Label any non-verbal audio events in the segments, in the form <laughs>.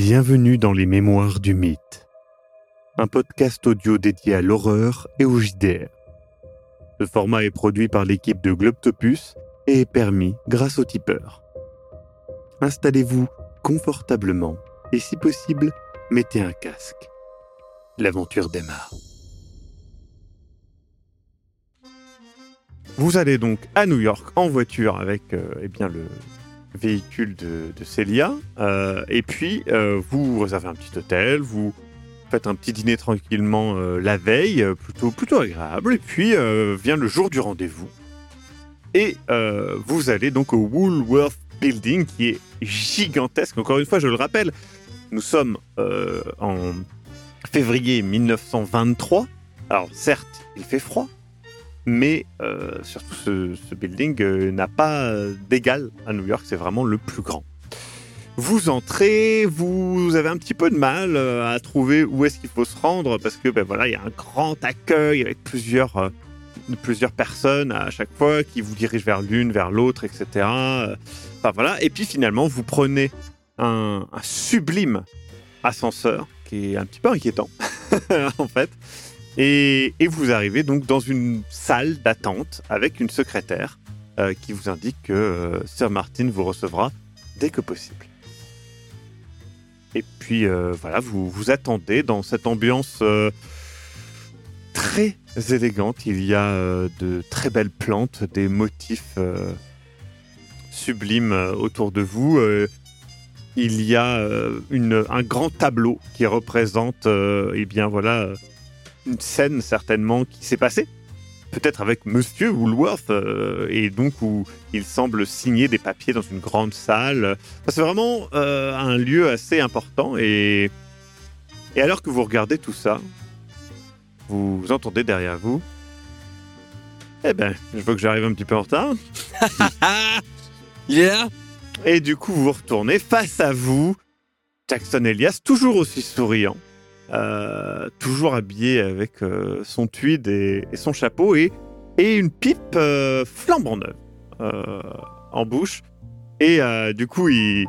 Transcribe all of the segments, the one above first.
Bienvenue dans les Mémoires du Mythe, un podcast audio dédié à l'horreur et au JDR. Ce format est produit par l'équipe de Globtopus et est permis grâce au tipeur. Installez-vous confortablement et si possible, mettez un casque. L'aventure démarre. Vous allez donc à New York en voiture avec euh, eh bien, le véhicule de, de Célia. euh, et puis, euh, vous réservez un petit hôtel, vous faites un petit dîner tranquillement euh, la veille, plutôt, plutôt agréable. Et puis, vient le jour du rendez-vous. Et vous allez donc au Woolworth Building, qui est gigantesque. Encore une fois, je le rappelle, nous sommes en février 1923. Alors, certes, il fait froid, mais euh, surtout ce, building euh, n'a pas d'égal à New York, c'est vraiment le plus grand. Vous entrez, vous avez un petit peu de mal euh, à trouver où est-ce qu'il faut se rendre parce que ben voilà, il y a un grand accueil avec plusieurs plusieurs personnes à chaque fois qui vous dirigent vers l'une, vers l'autre, etc. Enfin voilà, et puis finalement vous prenez un sublime ascenseur qui est un petit peu inquiétant <laughs> en fait. Et, vous arrivez donc dans une salle d'attente avec une secrétaire euh, qui vous indique que euh, Sir Martin vous recevra dès que possible. Et puis euh, voilà, vous vous attendez dans cette ambiance très élégante. Il y a de très belles plantes, des motifs sublimes autour de vous. Il y a un grand tableau qui représente, euh, eh bien voilà, une scène certainement qui s'est passée, peut-être avec Monsieur Woolworth, euh, et donc où il semble signer des papiers dans une grande salle. Enfin, c'est vraiment euh, un lieu assez important, et, et alors que vous regardez tout ça, vous entendez derrière vous, eh ben, je vois que j'arrive un petit peu en retard. <laughs> Yeah Et du coup, vous retournez face à vous, Jackson Elias, toujours aussi souriant, euh, toujours habillé avec euh, son tweed et, et son chapeau et, et une pipe euh, flambant neuve euh, en bouche. Et du coup, il,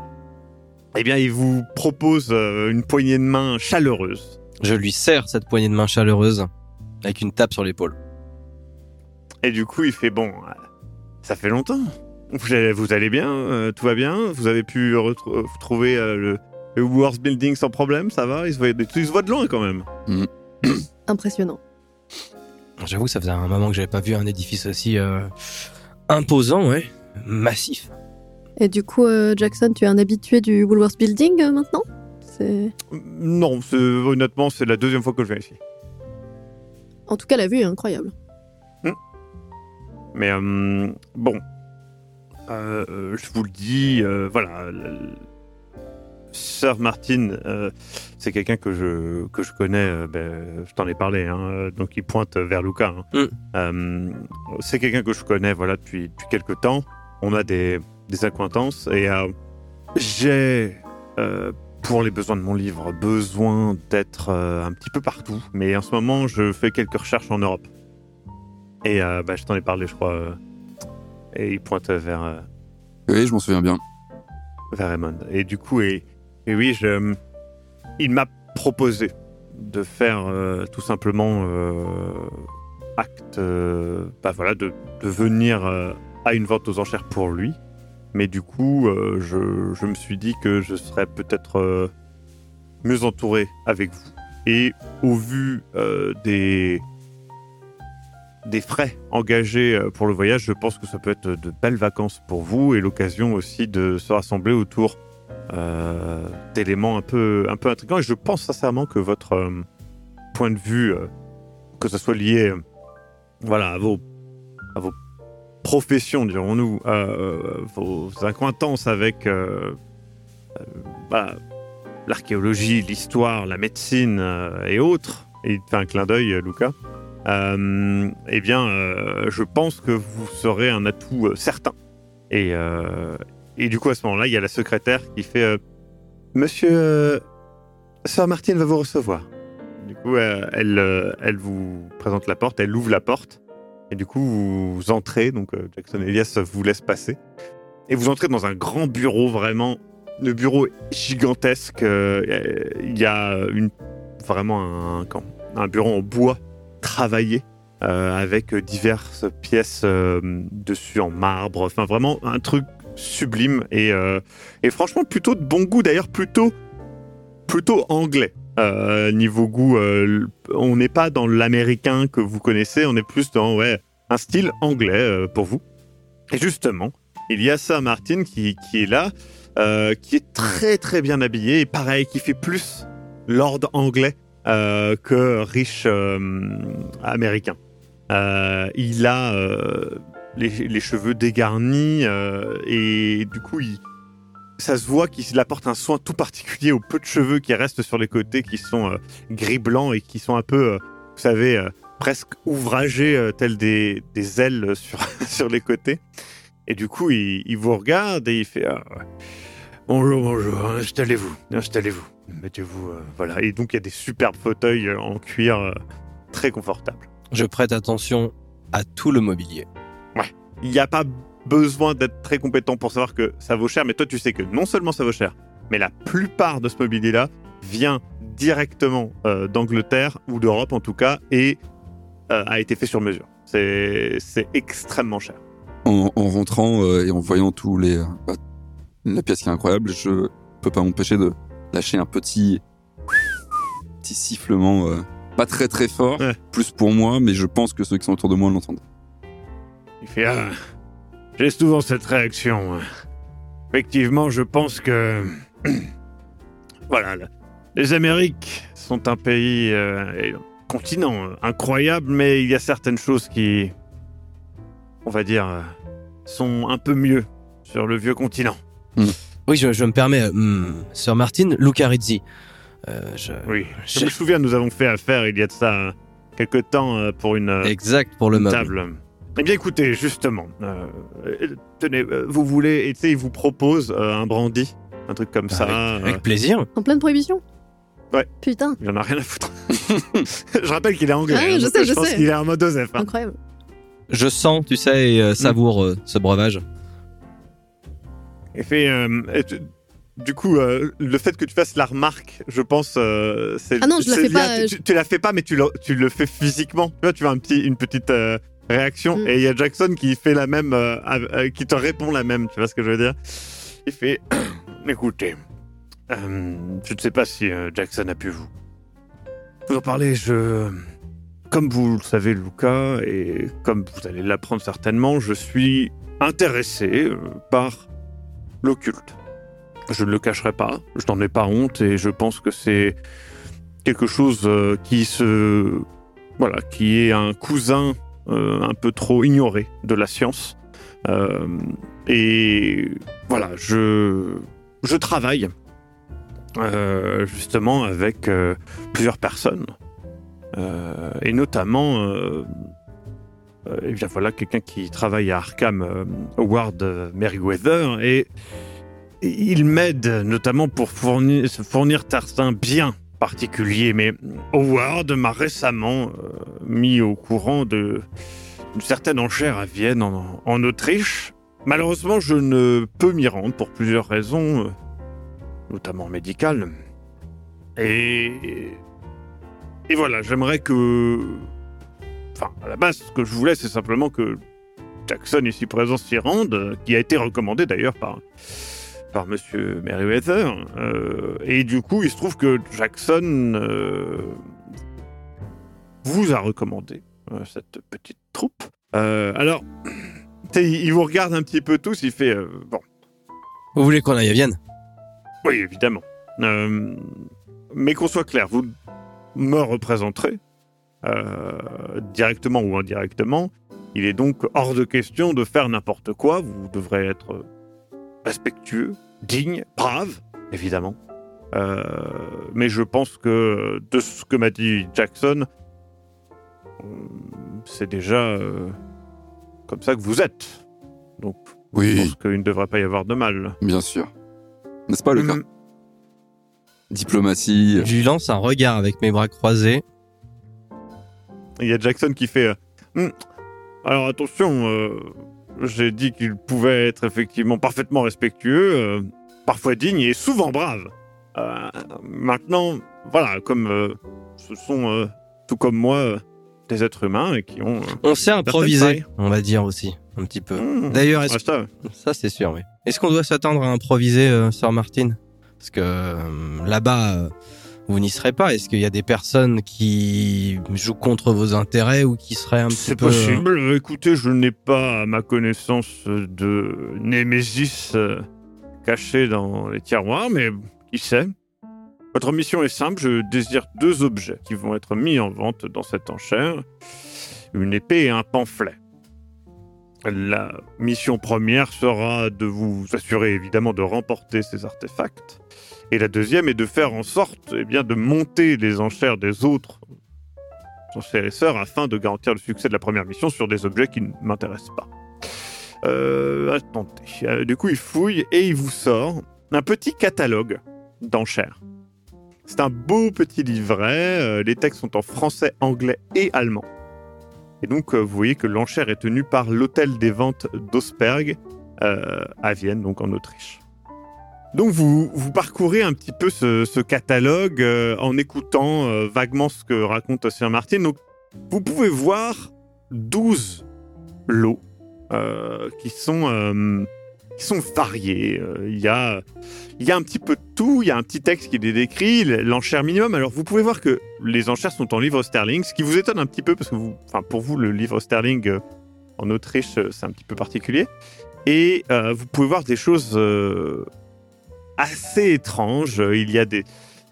eh bien, il vous propose une poignée de main chaleureuse. Je lui serre cette poignée de main chaleureuse avec une tape sur l'épaule. Et du coup, il fait bon, ça fait longtemps. Vous allez, vous allez bien Tout va bien Vous avez pu retrou- trouver euh, le, le Woolworth Building sans problème Ça va il se, voit, il se voit de loin quand même. <coughs> Impressionnant. J'avoue, ça faisait un moment que j'avais pas vu un édifice aussi euh, imposant, ouais, massif. Et du coup, euh, Jackson, tu es un habitué du Woolworth Building euh, maintenant? C'est... Non, c'est- honnêtement, c'est la deuxième fois que je viens ici. En tout cas, la vue est incroyable. Mais euh, bon, je vous le dis, euh, voilà. Sir Martin, euh, c'est quelqu'un que je, que je connais, euh, ben, je t'en ai parlé, hein, donc il pointe vers Luca. hein. Mm. Euh, c'est quelqu'un que je connais voilà, depuis, depuis quelques temps. On a des, des accointances et euh, j'ai, euh, pour les besoins de mon livre, besoin d'être euh, un petit peu partout. Mais en ce moment, je fais quelques recherches en Europe. Et euh, bah, je t'en ai parlé, je crois. euh, et il pointe vers, euh, Oui, je m'en souviens bien. vers Raymond. Et du coup, et, et oui, il m'a proposé de faire euh, tout simplement euh, acte, euh, bah voilà, de, venir à une vente aux enchères pour lui. Mais du coup, je, je me suis dit que je serais peut-être mieux entouré avec vous. Et au vu des, des frais engagés pour le voyage, je pense que ça peut être de belles vacances pour vous et l'occasion aussi de se rassembler autour d'éléments un peu, un peu intrigants. Et je pense sincèrement que votre euh, point de vue, euh, que ce soit lié euh, voilà, à, vos, vos professions, dirons-nous, euh, vos acquaintances avec euh, euh, voilà, l'archéologie, l'histoire, la médecine euh, et autres, et il fait un clin d'œil, euh, Luca, euh, eh bien, euh, je pense que vous serez un atout euh, certain. Et, euh, et du coup, à ce moment-là, il y a la secrétaire qui fait euh, Monsieur euh, Sir Martin va vous recevoir. Du coup, euh, elle, euh, elle vous présente la porte, elle ouvre la porte. Et du coup, vous entrez. Donc, Jackson Elias vous laisse passer. Et vous entrez dans un grand bureau vraiment le bureau est gigantesque. Il y a vraiment un, un bureau en bois travaillé avec diverses pièces dessus en marbre. Enfin, vraiment un truc sublime et, euh, et franchement plutôt de bon goût. D'ailleurs, plutôt, plutôt anglais. Euh, niveau goût, euh, on n'est pas dans l'américain que vous connaissez, on est plus dans ouais, un style anglais pour vous. Et justement, il y a Sir Martin qui, qui est là, qui est très très bien habillé et pareil, qui fait plus lord anglais que riche américain. Il a les, cheveux dégarnis euh, et du coup, ça se voit qu'il apporte un soin tout particulier aux peu de cheveux qui restent sur les côtés, qui sont euh, gris-blanc et qui sont un peu, euh, vous savez, presque ouvragés, tels des, ailes <laughs> sur, les côtés. Et du coup, il, vous regarde et il fait. Bonjour, bonjour, installez-vous, installez-vous, mettez-vous. voilà. Et donc, il y a des superbes fauteuils en cuir très confortables. Je prête attention à tout le mobilier. Il n'y a pas besoin d'être très compétent pour savoir que ça vaut cher, mais toi, tu sais que non seulement ça vaut cher, mais la plupart de ce mobilier-là vient directement euh, d'Angleterre ou d'Europe en tout cas et euh, a été fait sur mesure. C'est extrêmement cher. En, en rentrant euh, et en voyant tous les bah, la pièce qui est incroyable, je peux pas m'empêcher de lâcher un petit petit sifflement pas très très fort, Ouais. plus pour moi, mais je pense que ceux qui sont autour de moi l'entendent. Il fait ah, j'ai souvent cette réaction. hein. Effectivement, je pense que <clears throat> voilà, là, les Amériques sont un pays euh, et un continent euh, incroyable, mais il y a certaines choses qui, on va dire, euh, sont un peu mieux sur le vieux continent. Oui, je, je me permets, hmm, Sir Martin, Luca Rizzi. Euh, je... Oui, je me souviens, nous avons fait affaire il y a de ça quelque temps pour une, Exact pour le une meuble. Eh bien, écoutez, justement, euh, tenez, euh, vous voulez, et tu sais, il vous propose euh, un brandy, un truc comme ça. Avec, avec euh, plaisir. En pleine prohibition Ouais. Putain, il en a rien à foutre. <laughs> je rappelle qu'il est anglais. Ah, hein, je sais, je je pense sais. qu'il est en mode Osef. hein. incroyable. Je sens, tu sais, et euh, savoure euh, ce breuvage. Et fait, euh, et tu- du coup, euh, le fait que tu fasses la remarque, je pense, euh, c'est. Ah non, je la fais pas, Tu, tu- tu la fais pas, mais tu le, tu le fais physiquement. Tu vois, tu un petit, une petite euh, réaction, Mm. et il y a Jackson qui fait la même, euh, euh, qui te répond la même. Tu vois ce que je veux dire? Il fait, <clears throat> écoutez, euh, je ne sais pas si euh, Jackson a pu vous vous en parler. Je, comme vous le savez, Luca, et comme vous allez l'apprendre certainement, je suis intéressé par l'occulte. Je ne le cacherai pas, je n'en ai pas honte et je pense que c'est quelque chose qui se voilà, qui est un cousin un peu trop ignoré de la science. Euh, et voilà, je je travaille euh, justement avec euh, plusieurs personnes Euh, et notamment euh, euh, et bien voilà quelqu'un qui travaille à Arkham, euh, Howard euh, Merriweather, et il m'aide notamment pour fournir, fournir certains biens particuliers. Mais Howard m'a récemment euh, mis au courant de certaine enchère à Vienne, en, Autriche. Malheureusement, je ne peux m'y rendre pour plusieurs raisons, euh, notamment médicales. Et et voilà, j'aimerais que enfin, à la base, ce que je voulais, c'est simplement que Jackson, ici présent, s'y rende, qui a été recommandé d'ailleurs par, par Monsieur Merriweather. Euh, et du coup, il se trouve que Jackson euh, vous a recommandé euh, cette petite troupe. Euh, alors, <clears throat> il vous regarde un petit peu tous, il fait Bon, Vous voulez qu'on aille à Vienne? Oui, évidemment. Mais qu'on soit clair, vous me représenterez, directement ou indirectement. Il est donc hors de question de faire n'importe quoi. Vous devrez être respectueux, digne, brave, évidemment. Euh, mais je pense que de ce que m'a dit Jackson, euh, c'est déjà euh, comme ça que vous êtes. Donc, je Oui, pense qu'il ne devrait pas y avoir de mal. bien sûr. N'est-ce pas le cas Hum, Diplomatie. Je lui lance un regard avec mes bras croisés. Il y a Jackson qui fait. euh, Hmm, Alors attention, euh, j'ai dit qu'il pouvait être effectivement parfaitement respectueux. euh, parfois dignes et souvent braves. Euh, maintenant, voilà, comme euh, ce sont, tout comme moi, des êtres humains et qui ont... On sait improviser, on va dire aussi, un petit peu. mmh, D'ailleurs, est-ce ça, Ça, c'est sûr, oui. Est-ce qu'on doit s'attendre à improviser, Sir Martin? Parce que là-bas, vous n'y serez pas. Est-ce qu'il y a des personnes qui jouent contre vos intérêts ou qui seraient un petit C'est peu... euh, possible. Écoutez, je n'ai pas à ma connaissance de Némésis euh, caché dans les tiroirs, mais qui sait Votre mission est simple. Je désire deux objets qui vont être mis en vente dans cette enchère une épée et un pamphlet. La mission première sera de vous assurer évidemment de remporter ces artefacts. Et la deuxième est de faire en sorte eh bien, de monter les enchères des autres son frère et sœurs afin de garantir le succès de la première mission sur des objets qui ne m'intéressent pas. Euh, attendez. Euh, du coup, il fouille et il vous sort un petit catalogue d'enchères. C'est un beau petit livret. euh, les textes sont en français, anglais et allemand. Et donc, vous voyez que l'enchère est tenue par l'hôtel des ventes d'Osberg euh, à Vienne, donc en Autriche. Donc vous, vous parcourez un petit peu ce, catalogue euh, en écoutant euh, vaguement ce que raconte Sir Martin. Donc vous pouvez voir 12 lots euh, qui, sont, qui sont variés. Il y, a, y a un petit peu de tout, il y a un petit texte qui les décrit, l'enchère minimum. Alors vous pouvez voir que les enchères sont en livre sterling, ce qui vous étonne un petit peu parce que vous, pour vous, le livre sterling en Autriche, c'est un petit peu particulier. Et vous pouvez voir des choses assez étranges. Il y a des,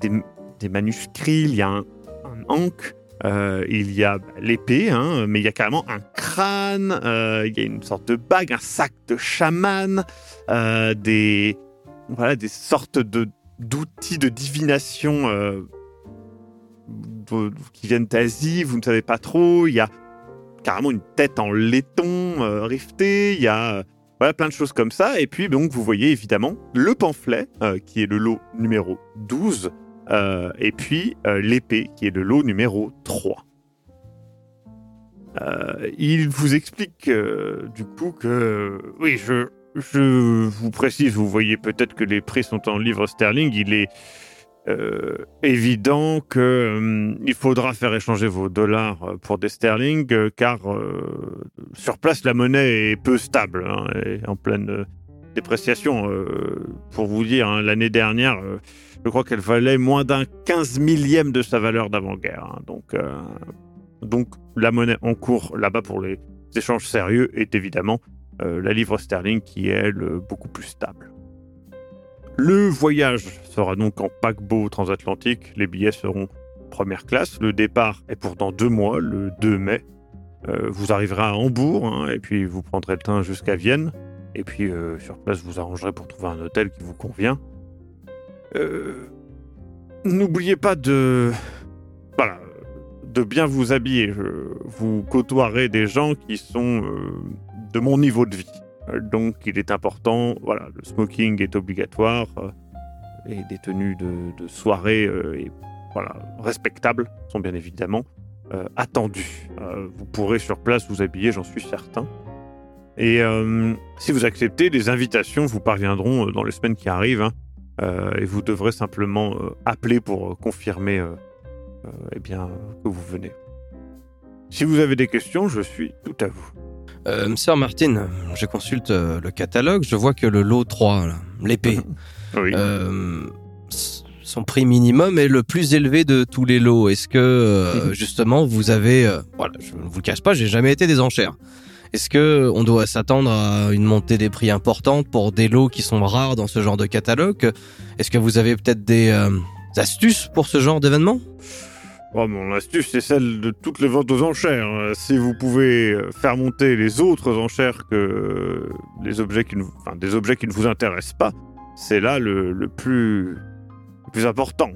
des, manuscrits, il y a un, un ankh, euh, il y a l'épée, hein, mais il y a carrément un crâne, euh, il y a une sorte de bague, un sac de chaman, euh, des, voilà, des sortes de d'outils de divination euh, qui viennent d'Asie, vous ne savez pas trop. Il y a carrément une tête en laiton euh, rivetée, il y a euh, voilà, plein de choses comme ça. Et puis, donc, vous voyez évidemment le pamphlet, euh, qui est le lot numéro 12, euh, et puis euh, l'épée, qui est le lot numéro 3. Euh, il vous explique du coup que, oui, je, je vous précise, vous voyez peut-être que les prix sont en livres sterling. Il est euh, évident que hum, faudra faire échanger vos dollars euh, pour des sterling, euh, car sur place la monnaie est peu stable, hein, et en pleine dépréciation. Pour vous dire, hein, l'année dernière, je crois qu'elle valait moins d'un 15 millième de sa valeur d'avant-guerre. hein. donc, donc la monnaie en cours là-bas pour les échanges sérieux est évidemment la livre sterling qui est beaucoup plus stable. Le voyage sera donc en paquebot transatlantique. Les billets seront première classe. Le départ est pour dans deux mois, le 2 mai. Euh, vous arriverez à Hambourg hein, et puis vous prendrez le train jusqu'à Vienne. Et puis euh, sur place, vous arrangerez pour trouver un hôtel qui vous convient. Euh, N'oubliez pas de. Bien vous habiller. Vous côtoierez des gens qui sont de mon niveau de vie. Euh, Donc il est important, voilà, le smoking est obligatoire euh, et des tenues de, soirée euh, et, voilà, respectables sont bien évidemment attendues. Vous pourrez sur place vous habiller, j'en suis certain. Et si vous acceptez, les invitations vous parviendront dans les semaines qui arrivent hein, et vous devrez simplement appeler pour confirmer eh bien, que vous venez. Si vous avez des questions, je suis tout à vous. Euh, Sir Martin, je consulte euh, le catalogue, je vois que le lot 3, là, l'épée, <laughs> Oui. euh, son prix minimum est le plus élevé de tous les lots. Est-ce que, euh, justement, vous avez... voilà, je ne vous le cache pas, j'ai jamais été des enchères. Est-ce que on doit s'attendre à une montée des prix importante pour des lots qui sont rares dans ce genre de catalogue? Est-ce que vous avez peut-être des astuces pour ce genre d'événement? Oh, mon astuce, c'est celle de toutes les ventes aux enchères. Euh, Si vous pouvez euh, faire monter les autres enchères que euh, les objets qui ne, enfin, des objets qui ne vous intéressent pas, c'est là le, plus, important.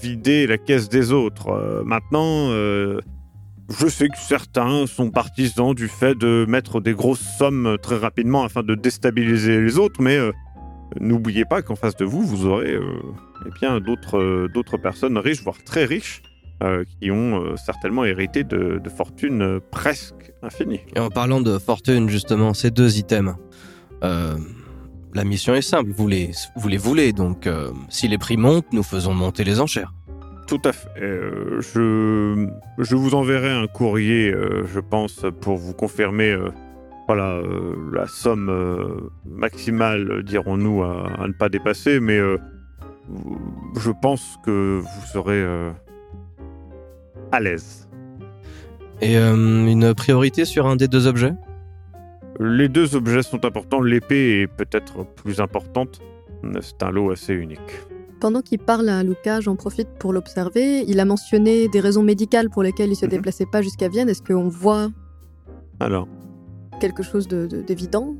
Vider la caisse des autres. Maintenant, je sais que certains sont partisans du fait de mettre des grosses sommes très rapidement afin de déstabiliser les autres, mais n'oubliez pas qu'en face de vous, vous aurez eh bien d'autres personnes riches, voire très riches, euh, qui ont euh, certainement hérité de, de fortunes euh, presque infinies. Et en parlant de fortune, justement, ces deux items, la mission est simple. Vous les, vous les voulez, donc si les prix montent, nous faisons monter les enchères. Tout à fait. Je, je vous enverrai un courrier, je pense, pour vous confirmer voilà, la somme maximale, dirons-nous, à, à ne pas dépasser, mais je pense que vous serez à l'aise. Et euh, une priorité sur un des deux objets? Les deux objets sont importants, l'épée est peut-être plus importante. C'est un lot assez unique. Pendant qu'il parle à Luca, j'en profite pour l'observer. Il a mentionné des raisons médicales pour lesquelles il se Mhm. déplaçait pas jusqu'à Vienne. Est-ce qu'on voit Alors, quelque chose de- de- d'évident?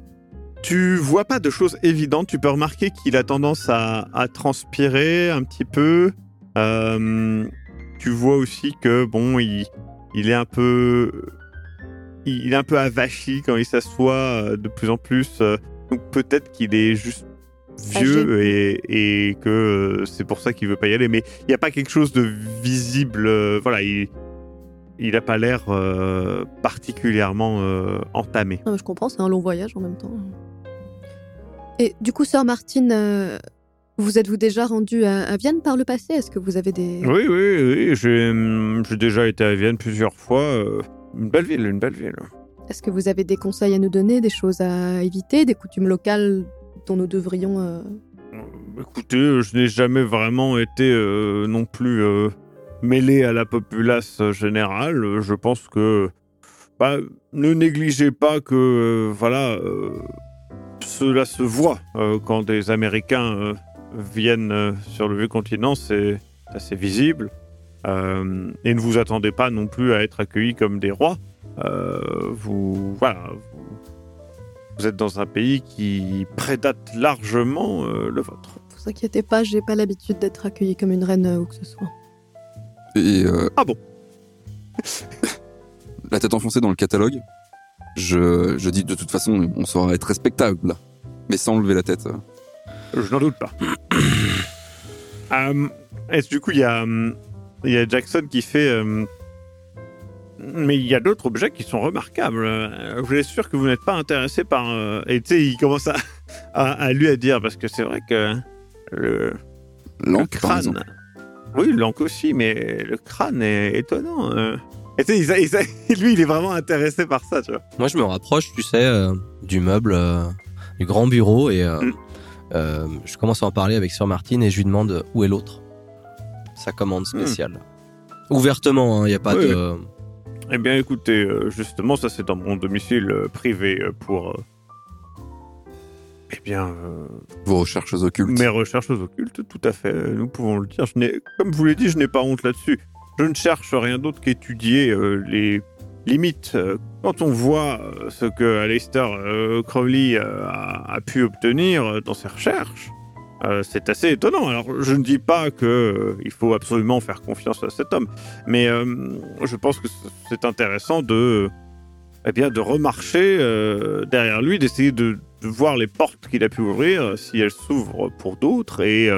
Tu vois pas de choses évidentes. Tu peux remarquer qu'il a tendance à, à transpirer un petit peu. Euh, tu vois aussi que bon, il, il est un peu, il, il est un peu avachi quand il s'assoit euh, de plus en plus. euh, donc peut-être qu'il est juste vieux et, et que euh, c'est pour ça qu'il veut pas y aller. Mais il n'y a pas quelque chose de visible. voilà, il, il a pas l'air euh, particulièrement euh, entamé. Ah, Je comprends, c'est un long voyage en même temps. Et du coup, sœur Martine, euh, vous êtes-vous déjà rendu à, à Vienne par le passé? Est-ce que vous avez des... Oui, oui, oui. J'ai hum, déjà été à Vienne plusieurs fois. euh, Une belle ville, une belle ville. Est-ce que vous avez des conseils à nous donner, des choses à éviter, des coutumes locales dont nous devrions... euh, Euh, Écoutez, je n'ai jamais vraiment été euh, non plus euh, mêlé à la populace générale. Je pense que bah, ne négligez pas que voilà, cela se voit euh, quand des Américains euh, viennent euh, sur le vieux continent, c'est assez visible. Euh, et ne vous attendez pas non plus à être accueillis comme des rois. Euh, vous voilà, vous, vous êtes dans un pays qui prédate largement euh, le vôtre. Vous inquiétez pas, j'ai pas l'habitude d'être accueillie comme une reine euh, où que ce soit. Et euh, Ah bon? <laughs> La tête enfoncée dans le catalogue, je, je dis de toute façon, on saura être respectable, là. Mais sans lever la tête. Euh. Je n'en doute pas. <coughs> Euh, du coup, il y, a, hum, il y a Jackson qui fait. euh, mais il y a d'autres objets qui sont remarquables. Euh, Je suis sûr que vous n'êtes pas intéressé par. euh, Et tu sais, il commence à, à, à lui à dire, parce que c'est vrai que le, le crâne. Oui, l'encre aussi, mais le crâne est étonnant. euh. Et tu sais, il- il- <laughs> lui, il est vraiment intéressé par ça, tu vois. Moi, je me rapproche, tu sais, euh, du meuble, euh, du grand bureau, et euh, Mm. Euh, je commence à en parler avec Sœur Martine et je lui demande où est l'autre. Sa commande spéciale. Ouvertement, il n'y a pas Oui, de. Eh bien, écoutez, euh, justement, ça, c'est dans mon domicile euh, privé pour. Eh bien, euh, Vos recherches occultes. mes recherches occultes, tout à fait, nous pouvons le dire. Je comme je vous l'ai dit, je n'ai pas honte là-dessus. Je ne cherche rien d'autre qu'étudier euh, les limites. Euh, Quand on voit euh, ce que Aleister euh, Crowley a, pu obtenir dans ses recherches, c'est assez étonnant. Alors, je ne dis pas que il faut absolument faire confiance à cet homme, mais je pense que c'est intéressant de, eh bien, de remarcher derrière lui, d'essayer de, de voir les portes qu'il a pu ouvrir, si elles s'ouvrent pour d'autres, et,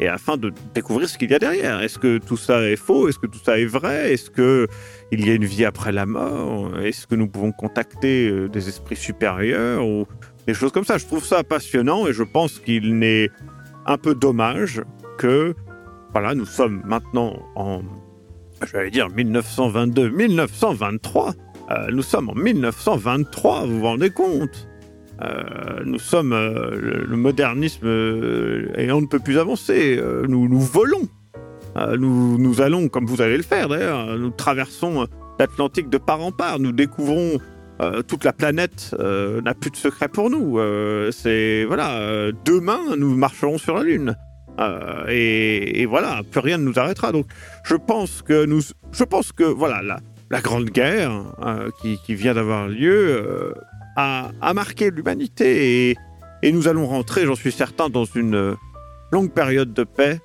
et afin de découvrir ce qu'il y a derrière. Est-ce que tout ça est faux? Est-ce que tout ça est vrai? Est-ce que il y a une vie après la mort? Est-ce que nous pouvons contacter euh, des esprits supérieurs ou des choses comme ça? Je trouve ça passionnant et je pense qu'il n'est un peu dommage que, voilà, nous sommes maintenant en, j'allais dire 1922, 1923. Euh, nous sommes en 1923, vous vous rendez compte? Euh, Nous sommes euh, le, modernisme euh, et on ne peut plus avancer. Euh, nous, volons. Euh, nous, allons, comme vous allez le faire d'ailleurs, nous traversons l'Atlantique de part en part. Nous découvrons euh, toute la planète euh, n'a plus de secret pour nous. Euh, c'est voilà, euh, demain nous marcherons sur la Lune. Euh, et, voilà, plus rien ne nous arrêtera. Donc, je pense que nous, je pense que voilà, la, grande guerre euh, qui, vient d'avoir lieu euh, a, a marqué l'humanité et, et nous allons rentrer, j'en suis certain, dans une euh, longue période de paix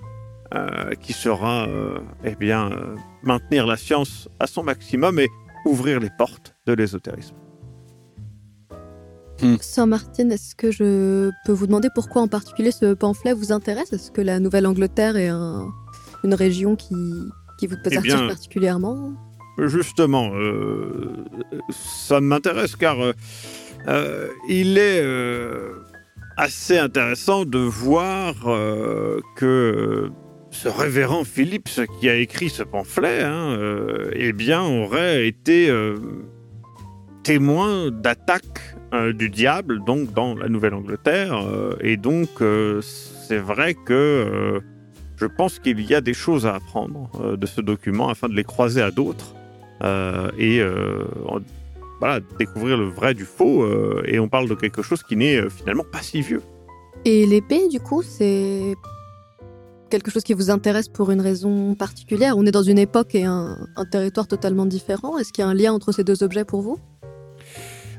euh, qui sera, euh, eh bien, euh, maintenir la science à son maximum et ouvrir les portes de l'ésotérisme. Sœur Martine, est-ce que je peux vous demander pourquoi en particulier ce pamphlet vous intéresse? Est-ce que la Nouvelle-Angleterre est un- une région qui, qui vous peut Eh bien, particulièrement? Justement, euh, ça m'intéresse car euh, euh, il est, euh, assez intéressant de voir euh, que ce révérend Philippe, qui a écrit ce pamphlet, hein, eh bien, aurait été témoin d'attaques du diable, donc dans la Nouvelle-Angleterre. et donc, c'est vrai que je pense qu'il y a des choses à apprendre de ce document afin de les croiser à d'autres euh, et euh, voilà, découvrir le vrai du faux. euh, et on parle de quelque chose qui n'est euh, finalement pas si vieux. Et l'épée, du coup, c'est quelque chose qui vous intéresse pour une raison particulière? On est dans une époque et un, un territoire totalement différent. Est-ce qu'il y a un lien entre ces deux objets pour vous?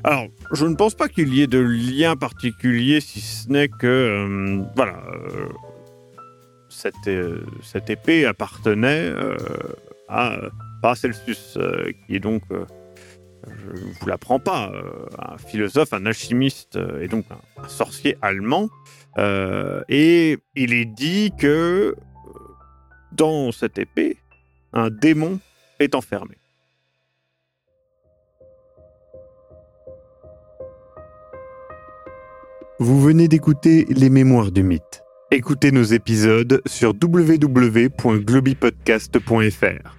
Alors, je ne pense pas qu'il y ait de lien particulier, si ce n'est que, euh, voilà, cette, cette épée appartenait à Paracelsus, qui est donc, je ne vous l'apprends pas, euh, un philosophe, un alchimiste euh, et donc un, sorcier allemand. Euh, et il est dit que dans cette épée, un démon est enfermé. Vous venez d'écouter Les Mémoires du Mythe. Écoutez nos épisodes sur www.globipodcast.fr.